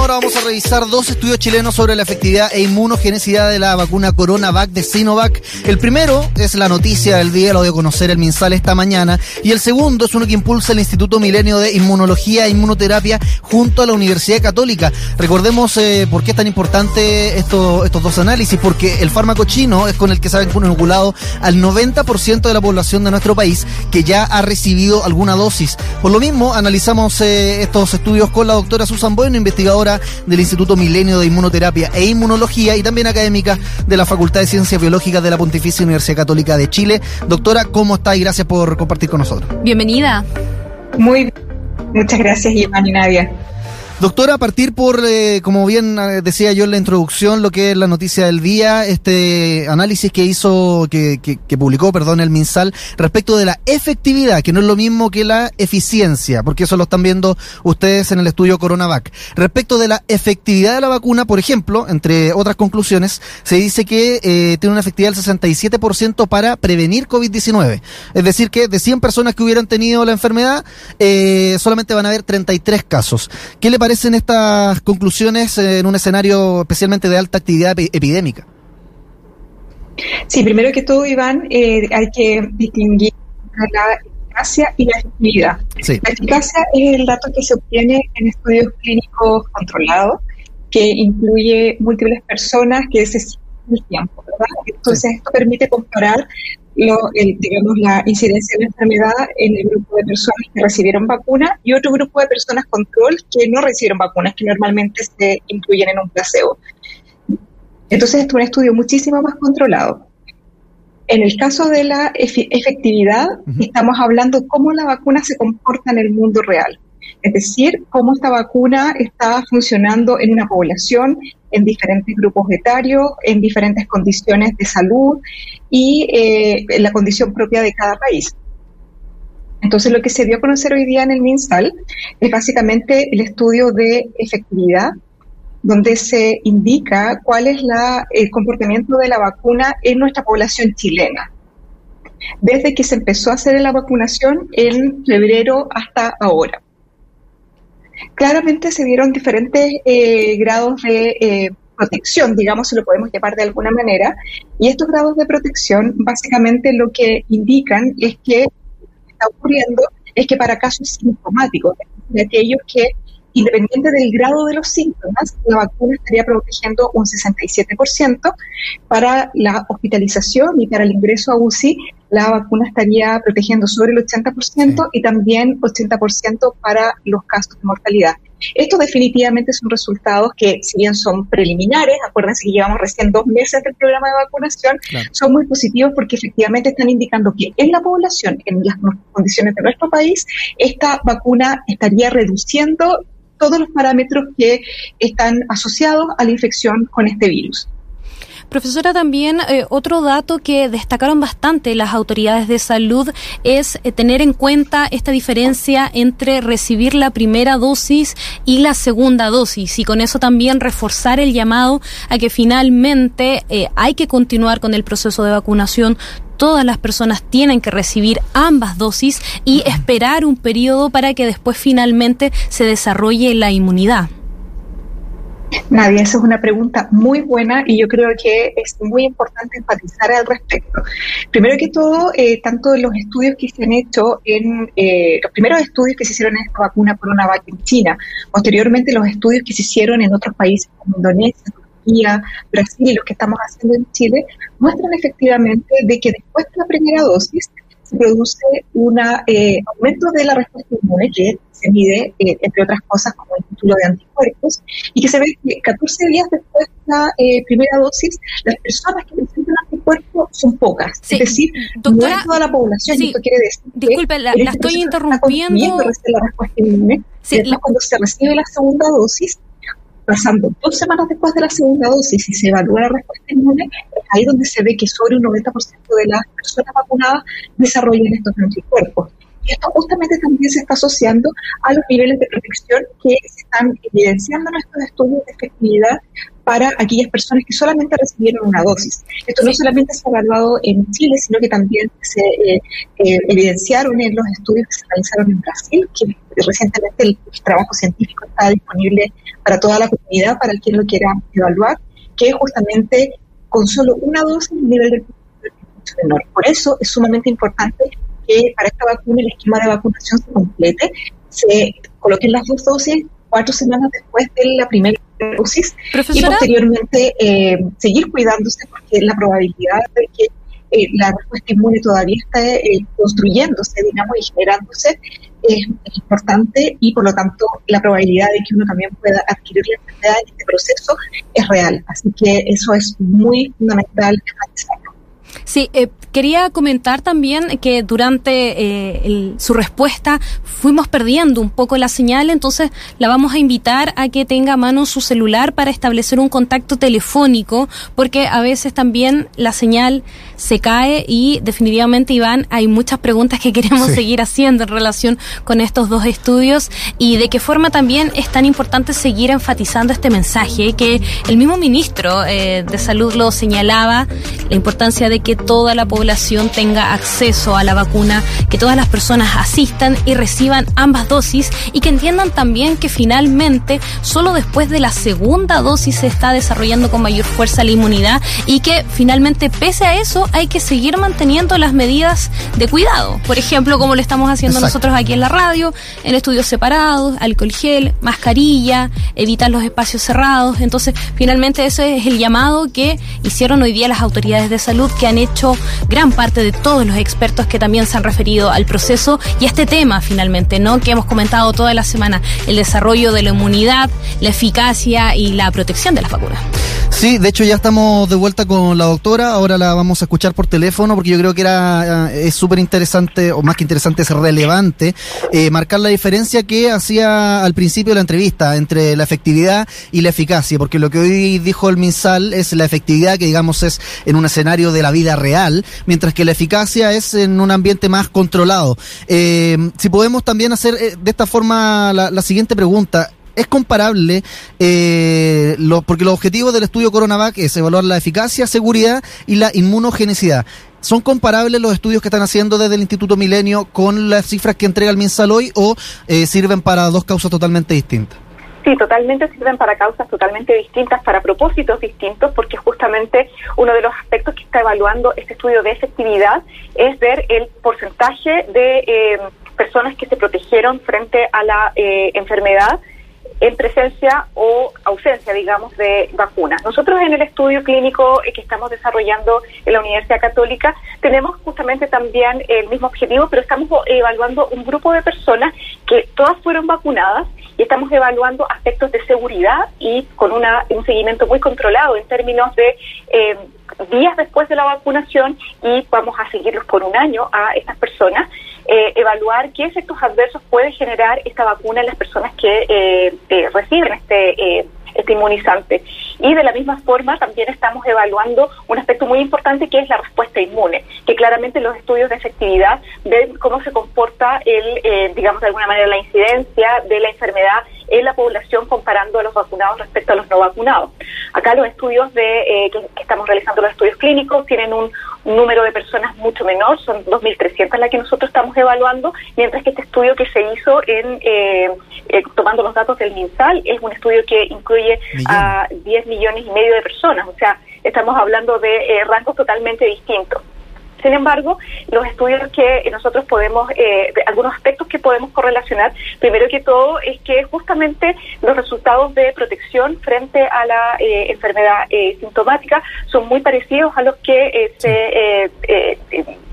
Ahora vamos a revisar dos estudios chilenos sobre la efectividad e inmunogenicidad de la vacuna CoronaVac de Sinovac. El primero es la noticia del día, lo dio a conocer el MinSal esta mañana. Y el segundo es uno que impulsa el Instituto Milenio de Inmunología e Inmunoterapia junto a la Universidad Católica. Recordemos eh, por qué es tan importante esto, estos dos análisis, porque el fármaco chino es con el que se ha inoculado al 90% de la población de nuestro país que ya ha recibido alguna dosis. Por lo mismo, analizamos eh, estos estudios con la doctora Susan Bueno, investigadora del Instituto Milenio de Inmunoterapia e Inmunología y también académica de la Facultad de Ciencias Biológicas de la Pontificia Universidad Católica de Chile. Doctora, ¿cómo está? Y gracias por compartir con nosotros. Bienvenida. Muy bien. Muchas gracias, Iván y Nadia. Doctora, a partir por, eh, como bien eh, decía yo en la introducción, lo que es la noticia del día, este análisis que hizo, que, que, que, publicó, perdón, el MinSal, respecto de la efectividad, que no es lo mismo que la eficiencia, porque eso lo están viendo ustedes en el estudio CoronaVac. Respecto de la efectividad de la vacuna, por ejemplo, entre otras conclusiones, se dice que eh, tiene una efectividad del 67% para prevenir COVID-19. Es decir, que de 100 personas que hubieran tenido la enfermedad, eh, solamente van a haber 33 casos. ¿Qué le parece? Parecen estas conclusiones en un escenario especialmente de alta actividad epidémica? Sí, primero que todo, Iván, eh, hay que distinguir la eficacia y la efectividad. Sí. La eficacia es el dato que se obtiene en estudios clínicos controlados, que incluye múltiples personas que se el tiempo, ¿verdad? Entonces, sí. esto permite comparar lo, el, digamos, la incidencia de la enfermedad en el grupo de personas que recibieron vacuna y otro grupo de personas control que no recibieron vacunas, que normalmente se incluyen en un placebo. Entonces, esto es un estudio muchísimo más controlado. En el caso de la efectividad, uh -huh. estamos hablando cómo la vacuna se comporta en el mundo real. Es decir, cómo esta vacuna está funcionando en una población, en diferentes grupos etarios, en diferentes condiciones de salud y eh, la condición propia de cada país. Entonces, lo que se dio a conocer hoy día en el MinSal es básicamente el estudio de efectividad, donde se indica cuál es la, el comportamiento de la vacuna en nuestra población chilena. Desde que se empezó a hacer la vacunación en febrero hasta ahora claramente se dieron diferentes eh, grados de eh, protección, digamos, si lo podemos llamar de alguna manera, y estos grados de protección básicamente lo que indican es que está ocurriendo es que para casos sintomáticos, de aquellos que independiente del grado de los síntomas, la vacuna estaría protegiendo un 67%. Para la hospitalización y para el ingreso a UCI, la vacuna estaría protegiendo sobre el 80% sí. y también 80% para los casos de mortalidad. Estos definitivamente son resultados que, si bien son preliminares, acuérdense que llevamos recién dos meses del programa de vacunación, claro. son muy positivos porque efectivamente están indicando que en la población, en las condiciones de nuestro país, esta vacuna estaría reduciendo todos los parámetros que están asociados a la infección con este virus. Profesora, también eh, otro dato que destacaron bastante las autoridades de salud es eh, tener en cuenta esta diferencia entre recibir la primera dosis y la segunda dosis y con eso también reforzar el llamado a que finalmente eh, hay que continuar con el proceso de vacunación todas las personas tienen que recibir ambas dosis y esperar un periodo para que después finalmente se desarrolle la inmunidad. Nadia, esa es una pregunta muy buena y yo creo que es muy importante enfatizar al respecto. Primero que todo, eh, tanto los estudios que se han hecho en eh, los primeros estudios que se hicieron en esta vacuna CoronaVac en China, posteriormente los estudios que se hicieron en otros países como Indonesia, Turquía, Brasil y los que estamos haciendo en Chile, muestran efectivamente de que después de la primera dosis se produce un eh, aumento de la respuesta inmune que se mide, eh, entre otras cosas, como el título de anticuerpos, y que se ve que 14 días después de la eh, primera dosis, las personas que presentan anticuerpos son pocas. Sí. Es decir, Doctora, no es toda la población, sí. esto quiere decir Disculpe, la, la estoy interrumpiendo. La respuesta inmune, sí, la... cuando se recibe la segunda dosis, pasando dos semanas después de la segunda dosis y se evalúa la respuesta inmune, es ahí donde se ve que sobre un 90% de las personas vacunadas desarrollan estos anticuerpos. Y esto justamente también se está asociando a los niveles de protección que se están evidenciando en estos estudios de efectividad para aquellas personas que solamente recibieron una dosis. Esto no solamente se ha evaluado en Chile, sino que también se eh, eh, evidenciaron en los estudios que se realizaron en Brasil, que recientemente el, trabajo científico está disponible para toda la comunidad, para quien lo quiera evaluar, que justamente con solo una dosis el nivel de menor. Por eso es sumamente importante que para esta vacuna el esquema de vacunación se complete, se coloquen las dos dosis cuatro semanas después de la primera dosis y posteriormente eh, seguir cuidándose porque la probabilidad de que eh, la respuesta inmune todavía está eh, construyéndose, digamos, y generándose es, importante y por lo tanto la probabilidad de que uno también pueda adquirir la enfermedad en este proceso es real. Así que eso es muy fundamental enfatizarlo. Sí, eh, quería comentar también que durante eh, su respuesta fuimos perdiendo un poco la señal, entonces la vamos a invitar a que tenga a mano su celular para establecer un contacto telefónico, porque a veces también la señal se cae y definitivamente, Iván, hay muchas preguntas que queremos seguir haciendo en relación con estos dos estudios y de qué forma también es tan importante seguir enfatizando este mensaje, que el mismo ministro eh, de Salud lo señalaba, la importancia de que toda la población tenga acceso a la vacuna, que todas las personas asistan y reciban ambas dosis y que entiendan también que finalmente solo después de la segunda dosis se está desarrollando con mayor fuerza la inmunidad y que finalmente pese a eso hay que seguir manteniendo las medidas de cuidado. Por ejemplo, como lo estamos haciendo nosotros aquí en la radio, en estudios separados, alcohol gel, mascarilla, evitar los espacios cerrados. Entonces, finalmente ese es el llamado que hicieron hoy día las autoridades de salud que han hecho gran parte de todos los expertos que también se han referido al proceso y a este tema finalmente, ¿no? Que hemos comentado toda la semana, el desarrollo de la inmunidad, la eficacia y la protección de las vacunas. Sí, de hecho ya estamos de vuelta con la doctora, ahora la vamos a escuchar por teléfono porque yo creo que era eh, es súper interesante, o más que interesante, es relevante eh, marcar la diferencia que hacía al principio de la entrevista entre la efectividad y la eficacia, porque lo que hoy dijo el MinSal es la efectividad que digamos es en un escenario de la vida real, mientras que la eficacia es en un ambiente más controlado. Eh, si podemos también hacer eh, de esta forma la, siguiente pregunta. ¿Es comparable? Eh, porque los objetivos del estudio Coronavac es evaluar la eficacia, seguridad y la inmunogenicidad. ¿Son comparables los estudios que están haciendo desde el Instituto Milenio con las cifras que entrega el MinSal hoy o sirven para dos causas totalmente distintas? Sí, totalmente sirven para causas totalmente distintas, para propósitos distintos, porque justamente uno de los aspectos que está evaluando este estudio de efectividad es ver el porcentaje de eh, personas que se protegieron frente a la eh, enfermedad en presencia o ausencia, digamos, de vacunas. Nosotros en el estudio clínico eh, que estamos desarrollando en la Universidad Católica tenemos justamente también el mismo objetivo, pero estamos evaluando un grupo de personas que todas fueron vacunadas y estamos evaluando aspectos de seguridad y con una, un seguimiento muy controlado en términos de eh, días después de la vacunación y vamos a seguirlos por un año a estas personas, eh, evaluar qué efectos adversos puede generar esta vacuna en las personas que eh, reciben este este inmunizante. Y de la misma forma también estamos evaluando un aspecto muy importante que es la respuesta inmune, que claramente los estudios de efectividad ven cómo se comporta el, eh, digamos de alguna manera, la incidencia de la enfermedad en la población comparando a los vacunados respecto a los no vacunados. Acá los estudios de eh, que, estamos realizando los estudios clínicos tienen un, número de personas mucho menor, son 2.300 las que nosotros estamos evaluando, mientras que este estudio que se hizo en eh, tomando los datos del MinSal es un estudio que incluye a 10 millones y medio de personas, o sea, estamos hablando de rangos totalmente distintos. Sin embargo, los estudios que nosotros podemos, eh, algunos aspectos que podemos correlacionar, primero que todo es que justamente los resultados de protección frente a la eh, enfermedad eh, sintomática son muy parecidos a los que se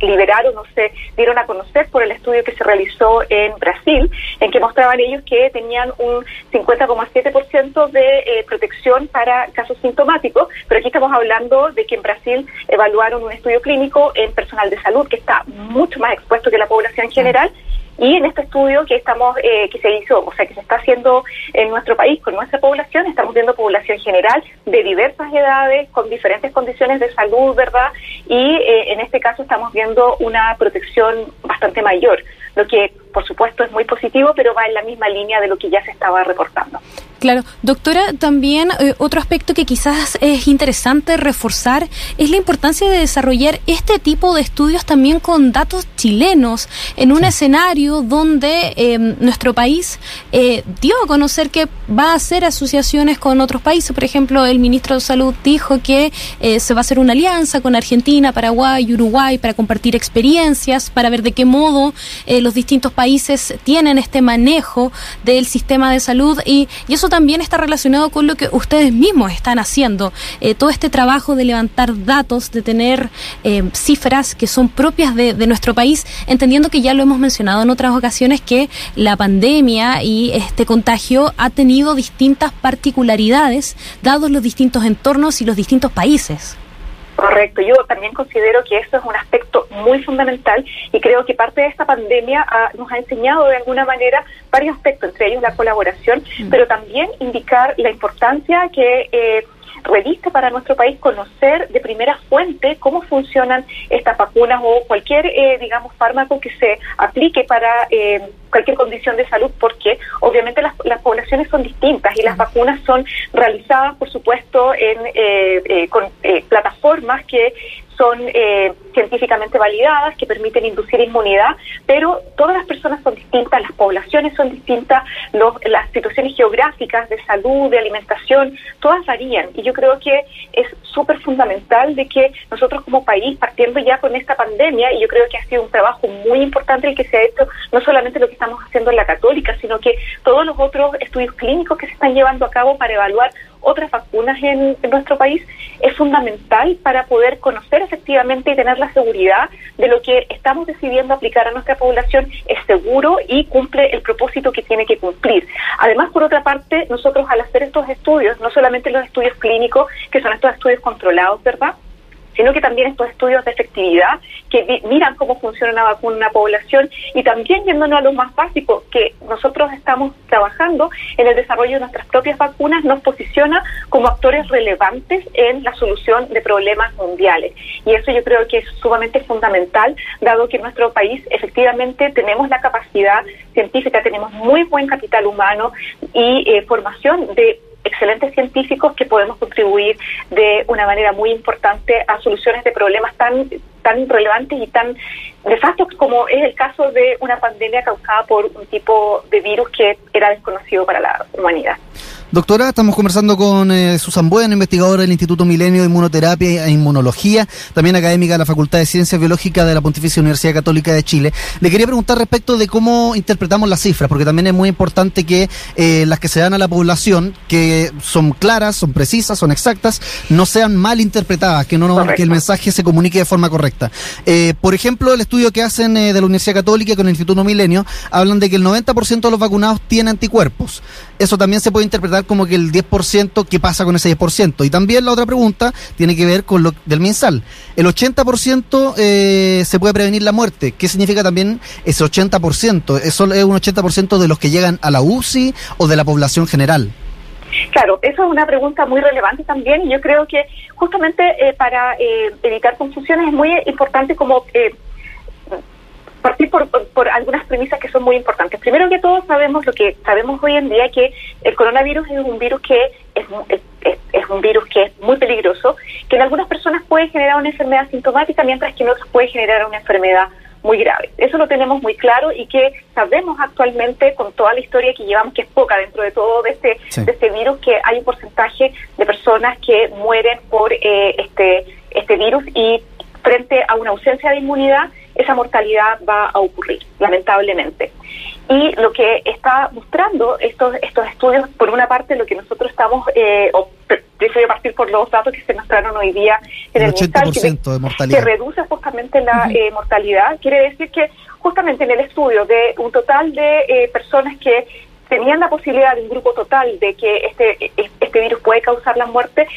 liberaron o se dieron a conocer por el estudio que se realizó en Brasil, en que mostraban ellos que tenían un 50,7% de protección para casos sintomáticos, pero aquí estamos hablando de que en Brasil evaluaron un estudio clínico en personal de salud que está mucho más expuesto que la población en general. Y en este estudio que estamos, eh, que se hizo, o sea, que se está haciendo en nuestro país con nuestra población, estamos viendo población general de diversas edades, con diferentes condiciones de salud, ¿verdad? Y eh, en este caso estamos viendo una protección bastante mayor. lo que por supuesto es muy positivo, pero va en la misma línea de lo que ya se estaba reportando. Claro, doctora, también eh, otro aspecto que quizás es interesante reforzar es la importancia de desarrollar este tipo de estudios también con datos chilenos en un escenario donde em, nuestro país eh, dio a conocer que va a hacer asociaciones con otros países. Por ejemplo, el ministro de Salud dijo que eh, se va a hacer una alianza con Argentina, Paraguay, Uruguay para compartir experiencias, para ver de qué modo los distintos países tienen este manejo del sistema de salud y, y eso también está relacionado con lo que ustedes mismos están haciendo. Eh, todo este trabajo de levantar datos, de tener eh, cifras que son propias de, nuestro país, entendiendo que ya lo hemos mencionado en otras ocasiones que la pandemia y este contagio ha tenido distintas particularidades dados los distintos entornos y los distintos países. Correcto, yo también considero que eso es un aspecto muy fundamental y creo que parte de esta pandemia nos ha enseñado de alguna manera varios aspectos, entre ellos la colaboración, mm. pero también indicar la importancia que eh, reviste para nuestro país conocer de primera fuente cómo funcionan estas vacunas o cualquier, eh, digamos, fármaco que se aplique para eh, cualquier condición de salud, porque obviamente las, poblaciones son distintas y las vacunas son realizadas, por supuesto, en, eh, con plataformas que son eh, científicamente validadas, que permiten inducir inmunidad, pero todas las personas son distintas, las poblaciones son distintas, las situaciones geográficas de salud, de alimentación, todas varían. Y yo creo que es súper fundamental de que nosotros como país, partiendo ya con esta pandemia, y yo creo que ha sido un trabajo muy importante el que se ha hecho, no solamente lo que estamos haciendo en la católica, sino que todos los otros estudios clínicos que se están llevando a cabo para evaluar otras vacunas en, nuestro país es fundamental para poder conocer efectivamente y tener la seguridad de lo que estamos decidiendo aplicar a nuestra población es seguro y cumple el propósito que tiene que cumplir. Además, por otra parte, nosotros al hacer estos estudios, no solamente los estudios clínicos, que son estos estudios controlados, ¿verdad? Sino que también estos estudios de efectividad que miran cómo funciona una vacuna en una población y también yéndonos a lo más básico, que nosotros estamos trabajando en el desarrollo de nuestras propias vacunas, nos posiciona como actores relevantes en la solución de problemas mundiales. Y eso yo creo que es sumamente fundamental, dado que en nuestro país efectivamente tenemos la capacidad científica, tenemos muy buen capital humano y eh, formación de excelentes científicos que podemos contribuir de una manera muy importante a soluciones de problemas tan tan relevantes y tan nefastos como es el caso de una pandemia causada por un tipo de virus que era desconocido para la humanidad. Doctora, estamos conversando con eh, Susan Bueno, investigadora del Instituto Milenio de Inmunoterapia e Inmunología, también académica de la Facultad de Ciencias Biológicas de la Pontificia Universidad Católica de Chile. Le quería preguntar respecto de cómo interpretamos las cifras, porque también es muy importante que eh, las que se dan a la población, que son claras, son precisas, son exactas, no sean mal interpretadas, que, no, que el mensaje se comunique de forma correcta. Eh, por ejemplo, el estudio que hacen de la Universidad Católica con el Instituto Milenio, hablan de que el 90% de los vacunados tiene anticuerpos. Eso también se puede interpretar como que el 10%, ¿qué pasa con ese 10%? Y también la otra pregunta tiene que ver con lo del mensal. El 80% eh, se puede prevenir la muerte. ¿Qué significa también ese 80%? ¿Eso es un 80% de los que llegan a la UCI o de la población general? Claro, eso es una pregunta muy relevante también yo creo que justamente eh, para eh, evitar confusiones es muy importante como eh, partir por, por, algunas premisas que son muy importantes. Primero que todo, sabemos lo que sabemos hoy en día, que el coronavirus es un virus que es, es, un virus que es muy peligroso, que en algunas personas puede generar una enfermedad sintomática, mientras que en otras puede generar una enfermedad muy grave. Eso lo tenemos muy claro y que sabemos actualmente con toda la historia que llevamos, que es poca dentro de todo de este, de este virus, que hay un porcentaje de personas que mueren por eh, este, este virus y frente a una ausencia de inmunidad, esa mortalidad va a ocurrir, lamentablemente. Y lo que está mostrando estos, estos estudios, por una parte, lo que nosotros estamos, eh, o prefiero partir por los datos que se mostraron hoy día en el, el que, de mortalidad. que reduce justamente la eh, mortalidad, quiere decir que justamente en el estudio de un total de eh, personas que tenían la posibilidad de un grupo total de que este, este virus puede causar la muerte,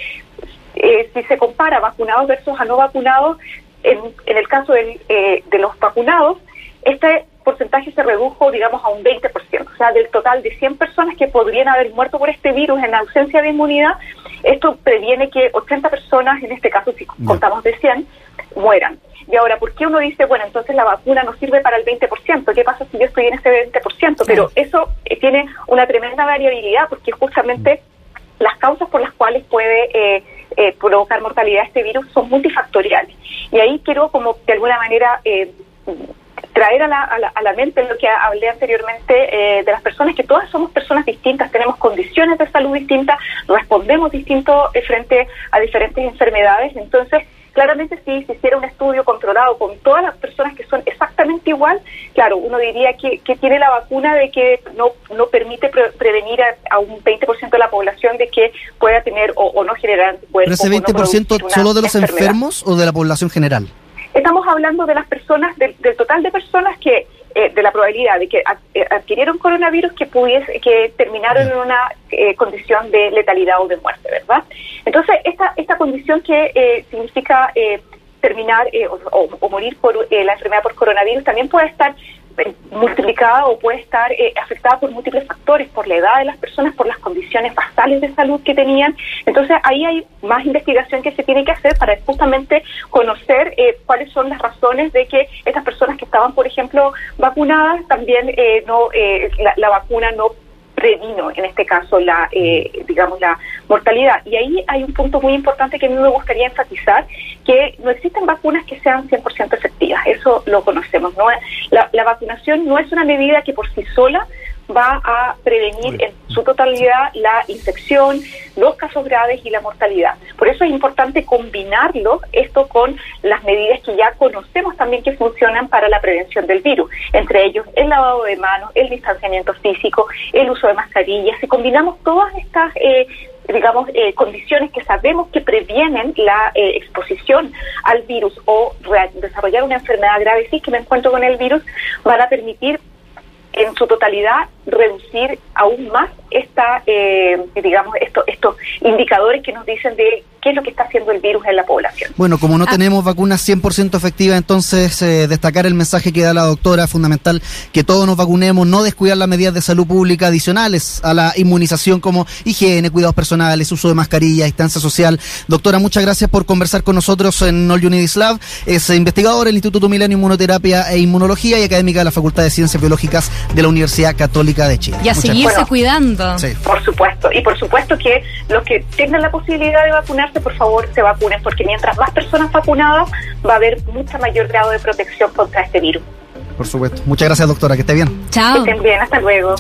eh, si se compara vacunados versus a no vacunados, en, en el caso eh, de los vacunados, este porcentaje se redujo, digamos, a un 20%. O sea, del total de 100 personas que podrían haber muerto por este virus en ausencia de inmunidad, esto previene que 80 personas, en este caso si contamos de 100, mueran. Y ahora, ¿por qué uno dice, bueno, entonces la vacuna no sirve para el 20%? ¿Qué pasa si yo estoy en ese 20%? Pero eso eh, tiene una tremenda variabilidad porque justamente las causas por las cuales puede eh, eh, provocar mortalidad este virus son multifactoriales. Y ahí quiero como de alguna manera traer a la, a, la, mente lo que hablé anteriormente de las personas, que todas somos personas distintas, tenemos condiciones de salud distintas, respondemos distinto frente a diferentes enfermedades. Entonces, Claramente si se hiciera un estudio controlado con todas las personas que son exactamente igual, claro, uno diría que, que tiene la vacuna de que no, no permite prevenir a, un 20% de la población de que pueda tener o, no generar anticuerpos. ¿Pero ese 20% solo de los enfermos o de la población general? Estamos hablando de las personas, del total de personas que eh, de la probabilidad de que eh, adquirieron coronavirus que pudiese, que terminaron en una eh, condición de letalidad o de muerte, ¿verdad? Entonces, esta, esta condición que significa terminar o, o, morir por la enfermedad por coronavirus también puede estar multiplicada o puede estar eh, afectada por múltiples factores, por la edad de las personas, por las condiciones basales de salud que tenían. Entonces ahí hay más investigación que se tiene que hacer para justamente conocer eh, cuáles son las razones de que estas personas que estaban, por ejemplo, vacunadas, también eh, no la, la vacuna no previno en este caso la eh, digamos la mortalidad. Y ahí hay un punto muy importante que a mí me gustaría enfatizar que no existen vacunas que sean 100% efectivas. Eso lo conocemos no la, la vacunación no es una medida que por sí sola va a prevenir en su totalidad la infección, los casos graves y la mortalidad. Por eso es importante combinarlo esto con las medidas que ya conocemos también que funcionan para la prevención del virus, entre ellos el lavado de manos, el distanciamiento físico, el uso de mascarillas. Si combinamos todas estas eh, digamos, eh, condiciones que sabemos que previenen la eh, exposición al virus o desarrollar una enfermedad grave, sí que me encuentro con el virus, van a permitir en su totalidad reducir aún más esta, eh, digamos, esto, estos indicadores que nos dicen de qué es lo que está haciendo el virus en la población. Bueno, como no ah. tenemos vacunas 100% efectivas, entonces eh, destacar el mensaje que da la doctora, fundamental que todos nos vacunemos, no descuidar las medidas de salud pública adicionales a la inmunización como higiene, cuidados personales, uso de mascarilla, distancia social. Doctora, muchas gracias por conversar con nosotros en All Unities Lab. Es investigador del Instituto Milenio Inmunoterapia e Inmunología y académica de la Facultad de Ciencias Biológicas de la Universidad Católica de Chile. Y a seguirse cuidando. Por supuesto. Y por supuesto que los que tengan la posibilidad de vacunarse, por favor, se vacunen, porque mientras más personas vacunadas, va a haber mucho mayor grado de protección contra este virus. Por supuesto. Muchas gracias, doctora. Que esté bien. Chao. Que estén bien. Hasta luego. Chao.